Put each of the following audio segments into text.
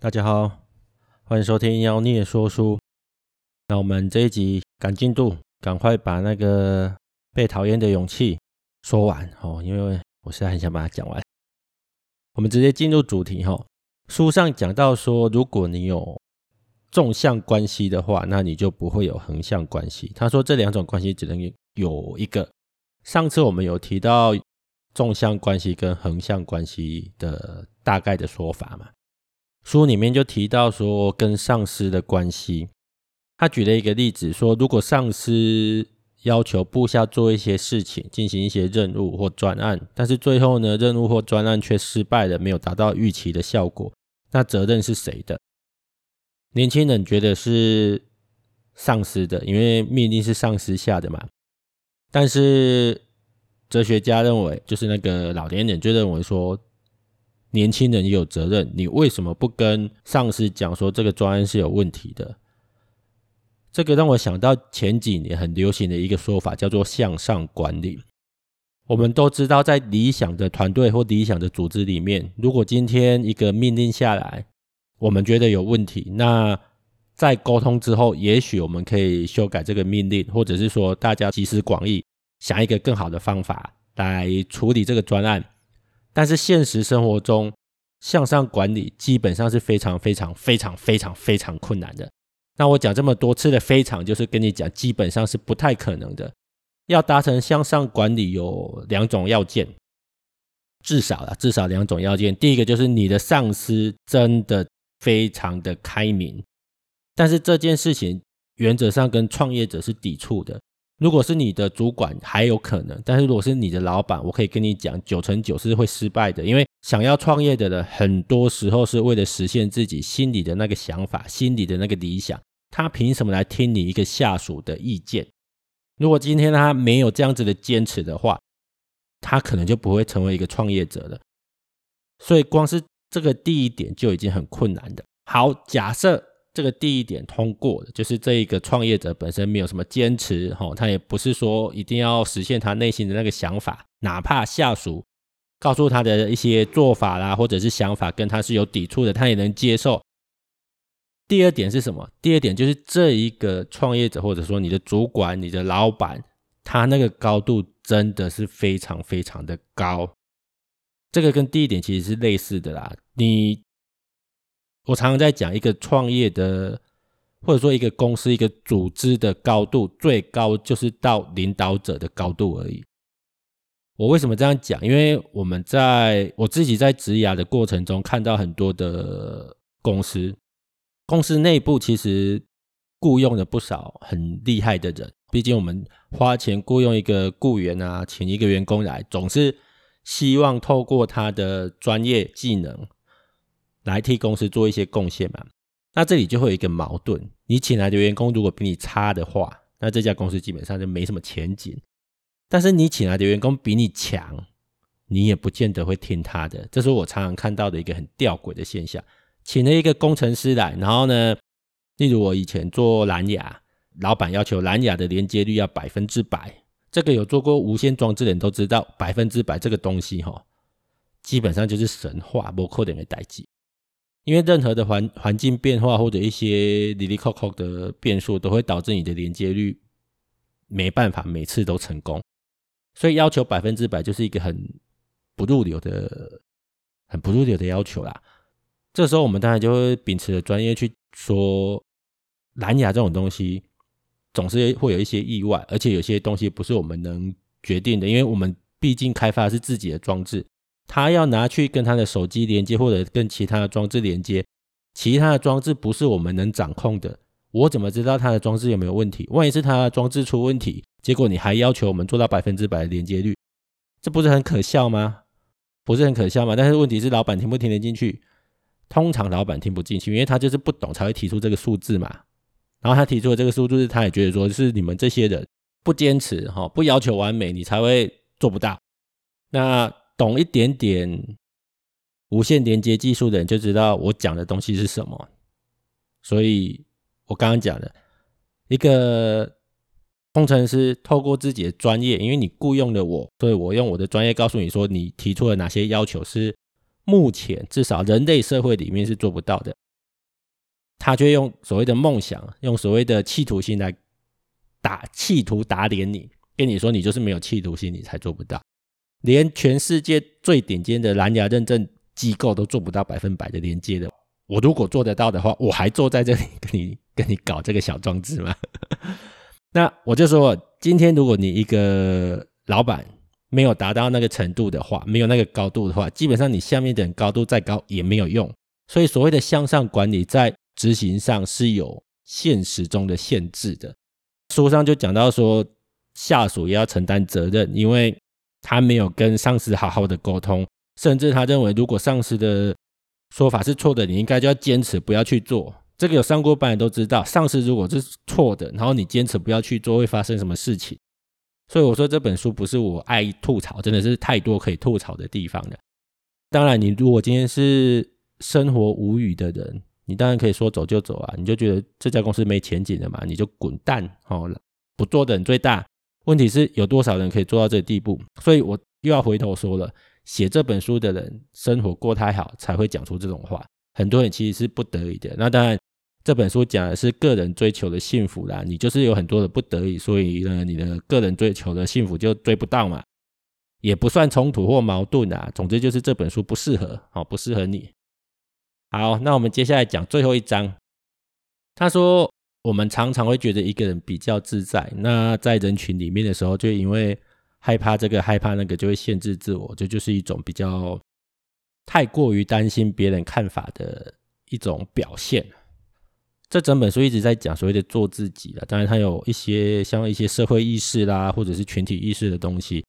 大家好，欢迎收听妖孽说书。那我们这一集赶进度，赶快把那个被讨厌的勇气说完哦，因为我现在很想把它讲完。我们直接进入主题哈。书上讲到说，如果你有纵向关系的话，那你就不会有横向关系。他说这两种关系只能有一个。上次我们有提到纵向关系跟横向关系的大概的说法嘛。书里面就提到说，跟上司的关系，他举了一个例子说，如果上司要求部下做一些事情，进行一些任务或专案，但是最后呢，任务或专案却失败了，没有达到预期的效果，那责任是谁的？年轻人觉得是上司的，因为命令是上司下的嘛。但是哲学家认为，就是那个老年人就认为说。年轻人也有责任，你为什么不跟上司讲说这个专案是有问题的？这个让我想到前几年很流行的一个说法，叫做向上管理。我们都知道，在理想的团队或理想的组织里面，如果今天一个命令下来，我们觉得有问题，那在沟通之后，也许我们可以修改这个命令，或者是说大家集思广益，想一个更好的方法来处理这个专案。但是现实生活中，向上管理基本上是非常非常非常非常非常困难的。那我讲这么多次的“非常”，就是跟你讲，基本上是不太可能的。要达成向上管理，有两种要件，至少啊，至少两种要件。第一个就是你的上司真的非常的开明，但是这件事情原则上跟创业者是抵触的。如果是你的主管还有可能，但是如果是你的老板，我可以跟你讲，九成九是会失败的。因为想要创业的人，很多时候是为了实现自己心里的那个想法、心里的那个理想。他凭什么来听你一个下属的意见？如果今天他没有这样子的坚持的话，他可能就不会成为一个创业者了。所以光是这个第一点就已经很困难的。好，假设。这个第一点通过的，就是这一个创业者本身没有什么坚持，哈，他也不是说一定要实现他内心的那个想法，哪怕下属告诉他的一些做法啦，或者是想法跟他是有抵触的，他也能接受。第二点是什么？第二点就是这一个创业者，或者说你的主管、你的老板，他那个高度真的是非常非常的高。这个跟第一点其实是类似的啦，你。我常常在讲一个创业的，或者说一个公司、一个组织的高度，最高就是到领导者的高度而已。我为什么这样讲？因为我们在我自己在职涯的过程中，看到很多的公司，公司内部其实雇佣了不少很厉害的人。毕竟我们花钱雇佣一个雇员啊，请一个员工来，总是希望透过他的专业技能。来替公司做一些贡献嘛？那这里就会有一个矛盾：你请来的员工如果比你差的话，那这家公司基本上就没什么前景。但是你请来的员工比你强，你也不见得会听他的。这是我常常看到的一个很吊诡的现象。请了一个工程师来，然后呢，例如我以前做蓝牙，老板要求蓝牙的连接率要百分之百。这个有做过无线装置的人都知道，百分之百这个东西哈，基本上就是神话，不可能的代际。因为任何的环环境变化或者一些哩哩扣扣的变数，都会导致你的连接率没办法每次都成功，所以要求百分之百就是一个很不入流的、很不入流的要求啦。这时候我们当然就会秉持着专业去说，蓝牙这种东西总是会有一些意外，而且有些东西不是我们能决定的，因为我们毕竟开发的是自己的装置。他要拿去跟他的手机连接，或者跟其他的装置连接，其他的装置不是我们能掌控的。我怎么知道他的装置有没有问题？万一是他的装置出问题，结果你还要求我们做到百分之百的连接率，这不是很可笑吗？不是很可笑吗？但是问题是，老板听不听得进去？通常老板听不进去，因为他就是不懂才会提出这个数字嘛。然后他提出的这个数字，他也觉得说是你们这些人不坚持哈，不要求完美，你才会做不到。那。懂一点点无线连接技术的人就知道我讲的东西是什么，所以我刚刚讲的一个工程师透过自己的专业，因为你雇佣了我，所以我用我的专业告诉你说，你提出了哪些要求是目前至少人类社会里面是做不到的。他却用所谓的梦想，用所谓的企图心来打，企图打脸你，跟你说你就是没有企图心，你才做不到。连全世界最顶尖的蓝牙认证机构都做不到百分百的连接的，我如果做得到的话，我还坐在这里跟你 跟你搞这个小装置吗？那我就说，今天如果你一个老板没有达到那个程度的话，没有那个高度的话，基本上你下面的人高度再高也没有用。所以所谓的向上管理，在执行上是有现实中的限制的。书上就讲到说，下属也要承担责任，因为。他没有跟上司好好的沟通，甚至他认为，如果上司的说法是错的，你应该就要坚持不要去做。这个有上过班的都知道，上司如果是错的，然后你坚持不要去做，会发生什么事情。所以我说这本书不是我爱吐槽，真的是太多可以吐槽的地方了。当然，你如果今天是生活无语的人，你当然可以说走就走啊，你就觉得这家公司没前景了嘛，你就滚蛋好了，不做的人最大。问题是有多少人可以做到这个地步？所以我又要回头说了，写这本书的人生活过太好，才会讲出这种话。很多人其实是不得已的。那当然，这本书讲的是个人追求的幸福啦。你就是有很多的不得已，所以呢，你的个人追求的幸福就追不到嘛，也不算冲突或矛盾啊。总之就是这本书不适合，哦，不适合你。好，那我们接下来讲最后一章。他说。我们常常会觉得一个人比较自在，那在人群里面的时候，就因为害怕这个害怕那个，就会限制自我，这就，是一种比较太过于担心别人看法的一种表现。这整本书一直在讲所谓的做自己了，当然它有一些像一些社会意识啦，或者是群体意识的东西。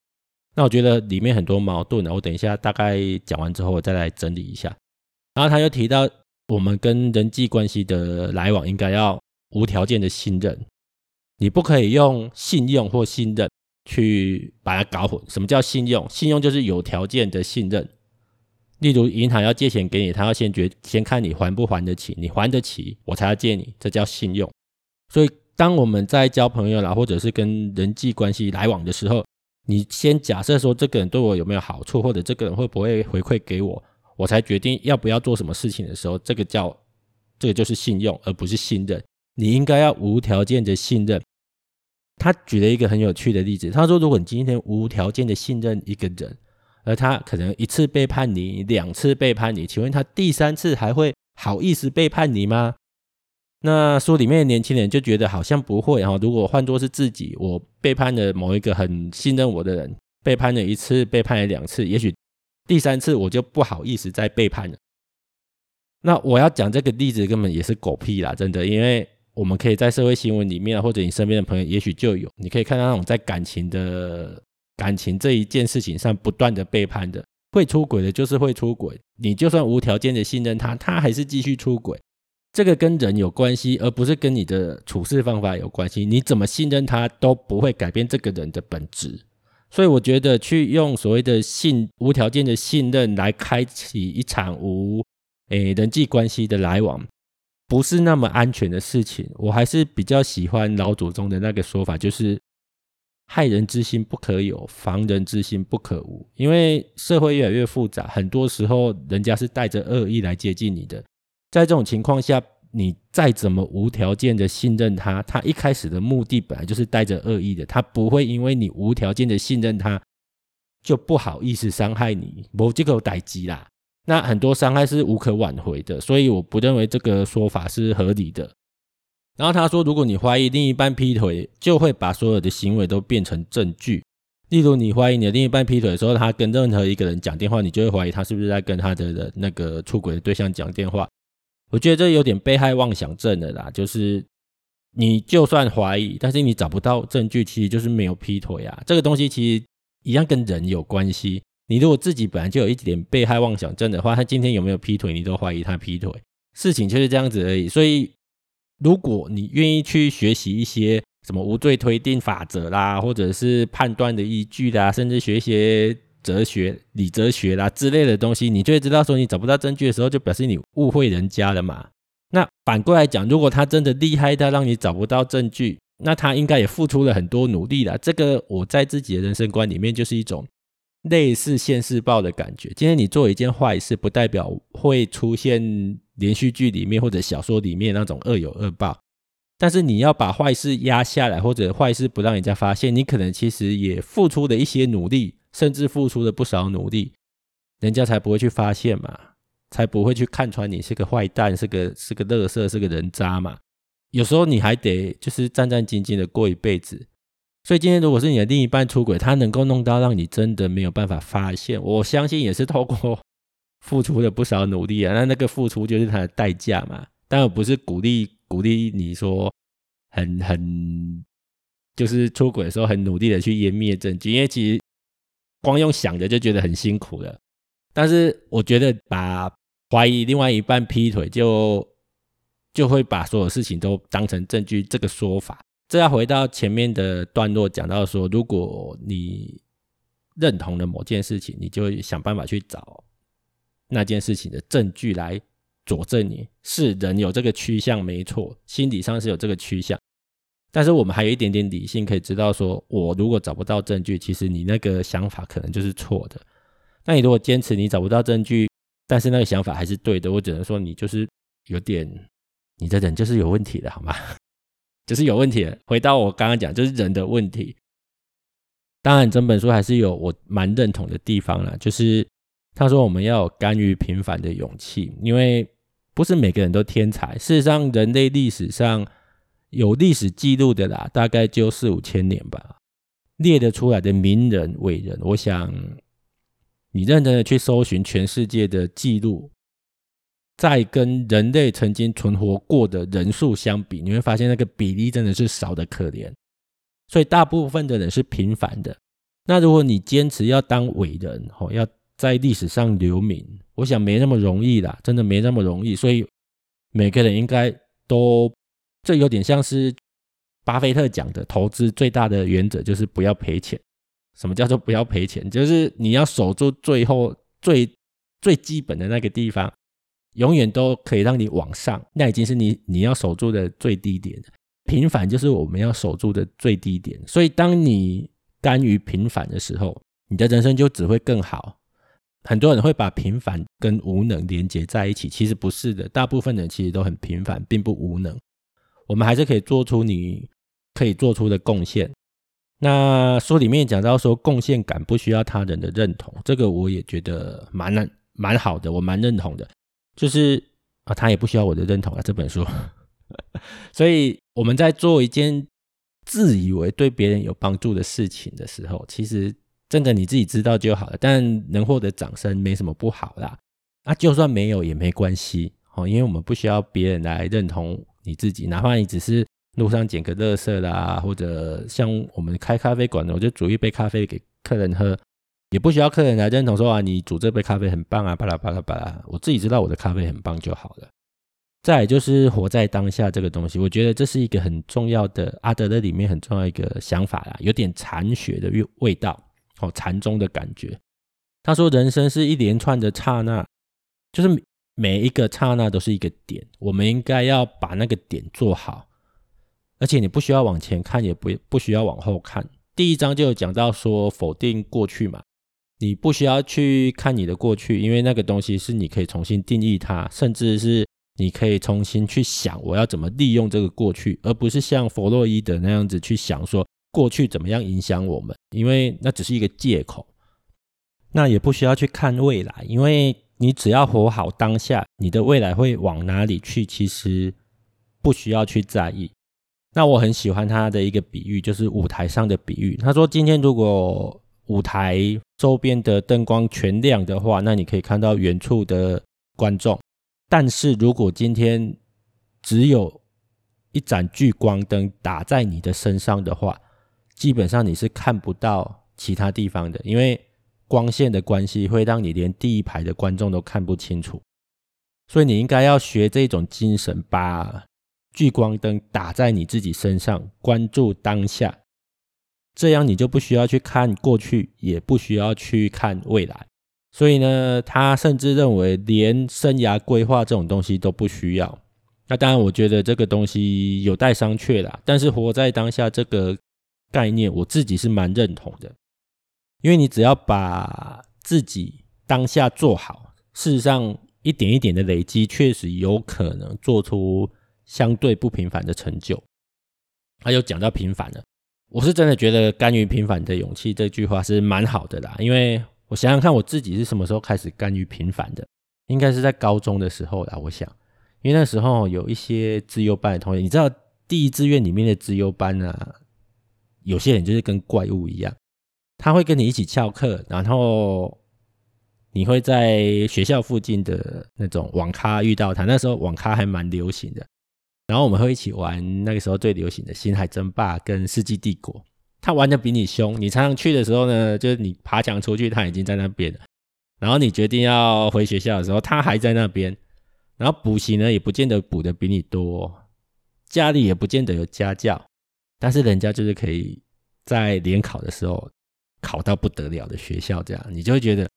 那我觉得里面很多矛盾呢，我等一下大概讲完之后，我再来整理一下。然后他又提到，我们跟人际关系的来往应该要。无条件的信任，你不可以用信用或信任去把它搞混。什么叫信用？信用就是有条件的信任。例如，银行要借钱给你，他要先决先看你还不还得起，你还得起，我才要借你，这叫信用。所以，当我们在交朋友啦，或者是跟人际关系来往的时候，你先假设说这个人对我有没有好处，或者这个人会不会回馈给我，我才决定要不要做什么事情的时候，这个叫这个就是信用，而不是信任。你应该要无条件的信任。他举了一个很有趣的例子，他说：“如果你今天无条件的信任一个人，而他可能一次背叛你，两次背叛你，请问他第三次还会好意思背叛你吗？”那书里面的年轻人就觉得好像不会哈。如果换作是自己，我背叛了某一个很信任我的人，背叛了一次，背叛了两次，也许第三次我就不好意思再背叛了。那我要讲这个例子根本也是狗屁啦，真的，因为。我们可以在社会新闻里面，或者你身边的朋友，也许就有，你可以看到那种在感情的感情这一件事情上不断的背叛的，会出轨的，就是会出轨。你就算无条件的信任他，他还是继续出轨。这个跟人有关系，而不是跟你的处事方法有关系。你怎么信任他，都不会改变这个人的本质。所以我觉得去用所谓的信无条件的信任来开启一场无诶人际关系的来往。不是那么安全的事情，我还是比较喜欢老祖宗的那个说法，就是害人之心不可有，防人之心不可无。因为社会越来越复杂，很多时候人家是带着恶意来接近你的。在这种情况下，你再怎么无条件的信任他，他一开始的目的本来就是带着恶意的，他不会因为你无条件的信任他，就不好意思伤害你，没这个代志啦。那很多伤害是无可挽回的，所以我不认为这个说法是合理的。然后他说，如果你怀疑另一半劈腿，就会把所有的行为都变成证据。例如，你怀疑你的另一半劈腿的时候，他跟任何一个人讲电话，你就会怀疑他是不是在跟他的那个出轨的对象讲电话。我觉得这有点被害妄想症的啦，就是你就算怀疑，但是你找不到证据，其实就是没有劈腿啊。这个东西其实一样跟人有关系。你如果自己本来就有一点被害妄想症的话，他今天有没有劈腿，你都怀疑他劈腿，事情就是这样子而已。所以，如果你愿意去学习一些什么无罪推定法则啦，或者是判断的依据啦，甚至学一些哲学、理哲学啦之类的东西，你就会知道说，你找不到证据的时候，就表示你误会人家了嘛。那反过来讲，如果他真的厉害到让你找不到证据，那他应该也付出了很多努力了。这个我在自己的人生观里面就是一种。类似现世报的感觉。今天你做一件坏事，不代表会出现连续剧里面或者小说里面那种恶有恶报。但是你要把坏事压下来，或者坏事不让人家发现，你可能其实也付出了一些努力，甚至付出了不少努力，人家才不会去发现嘛，才不会去看穿你是个坏蛋，是个是个垃圾，是个人渣嘛。有时候你还得就是战战兢兢的过一辈子。所以今天如果是你的另一半出轨，他能够弄到让你真的没有办法发现，我相信也是透过 付出了不少努力啊。那那个付出就是他的代价嘛。但我不是鼓励。鼓励你说很很就是出轨的时候很努力的去湮灭证据，因为其实光用想的就觉得很辛苦了。但是我觉得把怀疑另外一半劈腿就就会把所有事情都当成证据，这个说法，这要回到前面的段落讲到说，如果你认同了某件事情，你就想办法去找那件事情的证据来。佐证你是人有这个趋向没错，心理上是有这个趋向，但是我们还有一点点理性可以知道说，我如果找不到证据，其实你那个想法可能就是错的。那你如果坚持你找不到证据，但是那个想法还是对的，我只能说你就是有点，你的人就是有问题的，好吗？就是有问题。回到我刚刚讲，就是人的问题。当然，整本书还是有我蛮认同的地方啦，就是他说我们要有甘于平凡的勇气，因为。不是每个人都天才。事实上，人类历史上有历史记录的啦，大概就四五千年吧，列得出来的名人伟人。我想，你认真的去搜寻全世界的记录，再跟人类曾经存活过的人数相比，你会发现那个比例真的是少得可怜。所以，大部分的人是平凡的。那如果你坚持要当伟人，哦，要。在历史上留名，我想没那么容易啦，真的没那么容易。所以每个人应该都，这有点像是巴菲特讲的，投资最大的原则就是不要赔钱。什么叫做不要赔钱？就是你要守住最后最最基本的那个地方，永远都可以让你往上。那已经是你你要守住的最低点。平凡就是我们要守住的最低点。所以当你甘于平凡的时候，你的人生就只会更好。很多人会把平凡跟无能连接在一起，其实不是的。大部分人其实都很平凡，并不无能。我们还是可以做出你可以做出的贡献。那书里面讲到说，贡献感不需要他人的认同，这个我也觉得蛮蛮好的，我蛮认同的。就是啊，他也不需要我的认同啊，这本书。所以我们在做一件自以为对别人有帮助的事情的时候，其实。真的你自己知道就好了，但能获得掌声没什么不好啦。啊，就算没有也没关系哦，因为我们不需要别人来认同你自己，哪怕你只是路上捡个垃圾啦，或者像我们开咖啡馆的，我就煮一杯咖啡给客人喝，也不需要客人来认同说啊，你煮这杯咖啡很棒啊，巴拉巴拉巴拉，我自己知道我的咖啡很棒就好了。再就是活在当下这个东西，我觉得这是一个很重要的阿德勒里面很重要一个想法啦，有点禅学的味味道。哦，禅宗的感觉。他说，人生是一连串的刹那，就是每一个刹那都是一个点，我们应该要把那个点做好。而且你不需要往前看，也不不需要往后看。第一章就有讲到说，否定过去嘛，你不需要去看你的过去，因为那个东西是你可以重新定义它，甚至是你可以重新去想我要怎么利用这个过去，而不是像弗洛伊德那样子去想说。过去怎么样影响我们？因为那只是一个借口，那也不需要去看未来，因为你只要活好当下，你的未来会往哪里去，其实不需要去在意。那我很喜欢他的一个比喻，就是舞台上的比喻。他说，今天如果舞台周边的灯光全亮的话，那你可以看到远处的观众。但是如果今天只有一盏聚光灯打在你的身上的话，基本上你是看不到其他地方的，因为光线的关系会让你连第一排的观众都看不清楚。所以你应该要学这种精神，把聚光灯打在你自己身上，关注当下，这样你就不需要去看过去，也不需要去看未来。所以呢，他甚至认为连生涯规划这种东西都不需要。那当然，我觉得这个东西有待商榷啦。但是活在当下这个。概念我自己是蛮认同的，因为你只要把自己当下做好，事实上一点一点的累积，确实有可能做出相对不平凡的成就。他又讲到平凡了，我是真的觉得“甘于平凡的勇气”这句话是蛮好的啦。因为我想想看，我自己是什么时候开始甘于平凡的？应该是在高中的时候啦。我想，因为那时候有一些资优班的同学，你知道第一志愿里面的资优班啊，有些人就是跟怪物一样，他会跟你一起翘课，然后。你会在学校附近的那种网咖遇到他，那时候网咖还蛮流行的。然后我们会一起玩那个时候最流行的《星海争霸》跟《世纪帝国》。他玩的比你凶，你常常去的时候呢，就是你爬墙出去，他已经在那边了。然后你决定要回学校的时候，他还在那边。然后补习呢，也不见得补的比你多，家里也不见得有家教，但是人家就是可以在联考的时候考到不得了的学校，这样你就会觉得。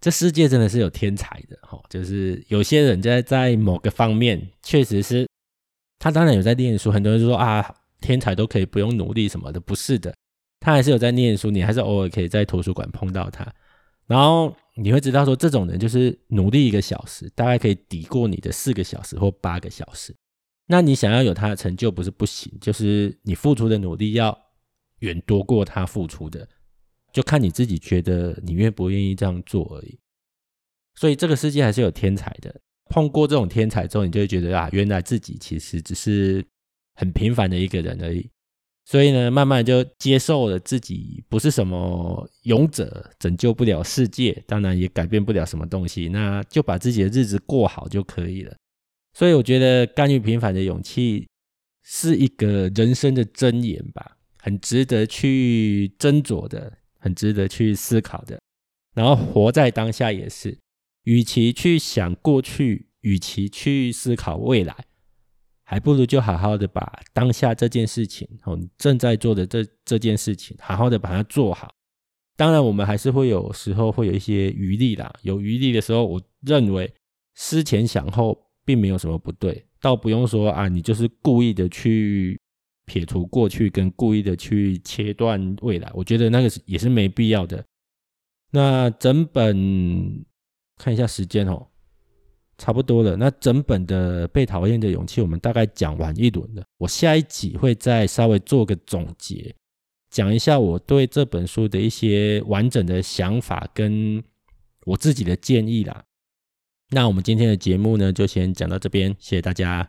这世界真的是有天才的哈，就是有些人在在某个方面确实是，他当然有在念书。很多人就说啊，天才都可以不用努力什么的，不是的，他还是有在念书，你还是偶尔可以在图书馆碰到他。然后你会知道说，这种人就是努力一个小时，大概可以抵过你的四个小时或八个小时。那你想要有他的成就不是不行，就是你付出的努力要远多过他付出的。就看你自己觉得你愿不愿意这样做而已。所以这个世界还是有天才的。碰过这种天才之后，你就会觉得啊，原来自己其实只是很平凡的一个人而已。所以呢，慢慢就接受了自己不是什么勇者，拯救不了世界，当然也改变不了什么东西。那就把自己的日子过好就可以了。所以我觉得甘于平凡的勇气是一个人生的箴言吧，很值得去斟酌的。很值得去思考的，然后活在当下也是，与其去想过去，与其去思考未来，还不如就好好的把当下这件事情，哦，正在做的这这件事情，好好的把它做好。当然，我们还是会有时候会有一些余力啦，有余力的时候，我认为思前想后并没有什么不对，倒不用说啊，你就是故意的去。撇除过去跟故意的去切断未来，我觉得那个是也是没必要的。那整本看一下时间哦，差不多了。那整本的被讨厌的勇气，我们大概讲完一轮了。我下一集会再稍微做个总结，讲一下我对这本书的一些完整的想法跟我自己的建议啦。那我们今天的节目呢，就先讲到这边，谢谢大家。